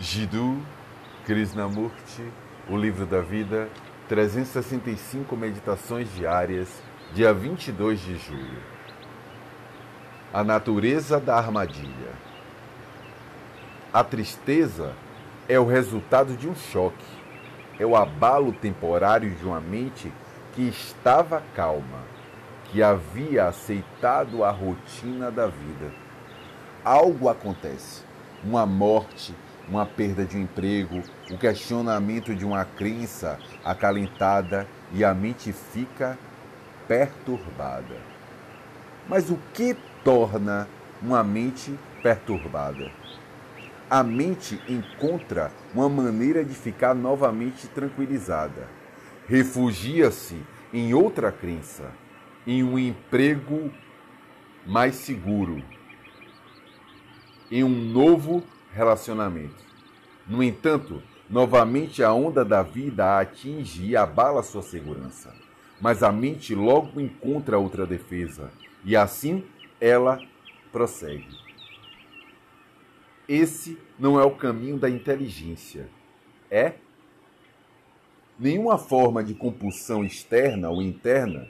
Jiddu Krishnamurti, O Livro da Vida, 365 Meditações Diárias, dia 22 de julho. A natureza da armadilha. A tristeza é o resultado de um choque, é o abalo temporário de uma mente que estava calma, que havia aceitado a rotina da vida. Algo acontece, uma morte, uma perda de emprego, o questionamento de uma crença acalentada e a mente fica perturbada. Mas o que torna uma mente perturbada? A mente encontra uma maneira de ficar novamente tranquilizada. Refugia-se em outra crença, em um emprego mais seguro, em um novo relacionamento. No entanto, novamente a onda da vida a atinge e abala sua segurança. Mas a mente logo encontra outra defesa e assim ela prossegue. Esse não é o caminho da inteligência. É? Nenhuma forma de compulsão externa ou interna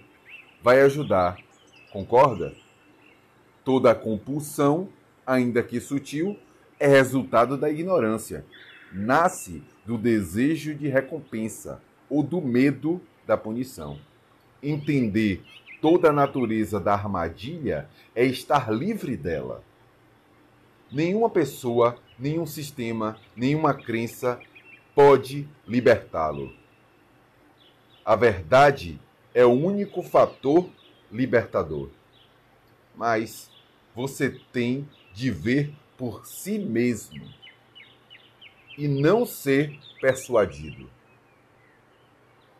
vai ajudar, concorda? Toda compulsão, ainda que sutil, é resultado da ignorância. Nasce do desejo de recompensa ou do medo da punição. Entender toda a natureza da armadilha é estar livre dela. Nenhuma pessoa, nenhum sistema, nenhuma crença pode libertá-lo. A verdade é o único fator libertador. Mas você tem de ver por si mesmo e não ser persuadido.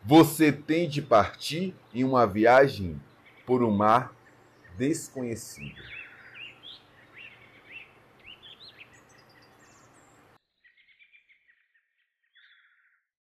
Você tem de partir em uma viagem por um mar desconhecido.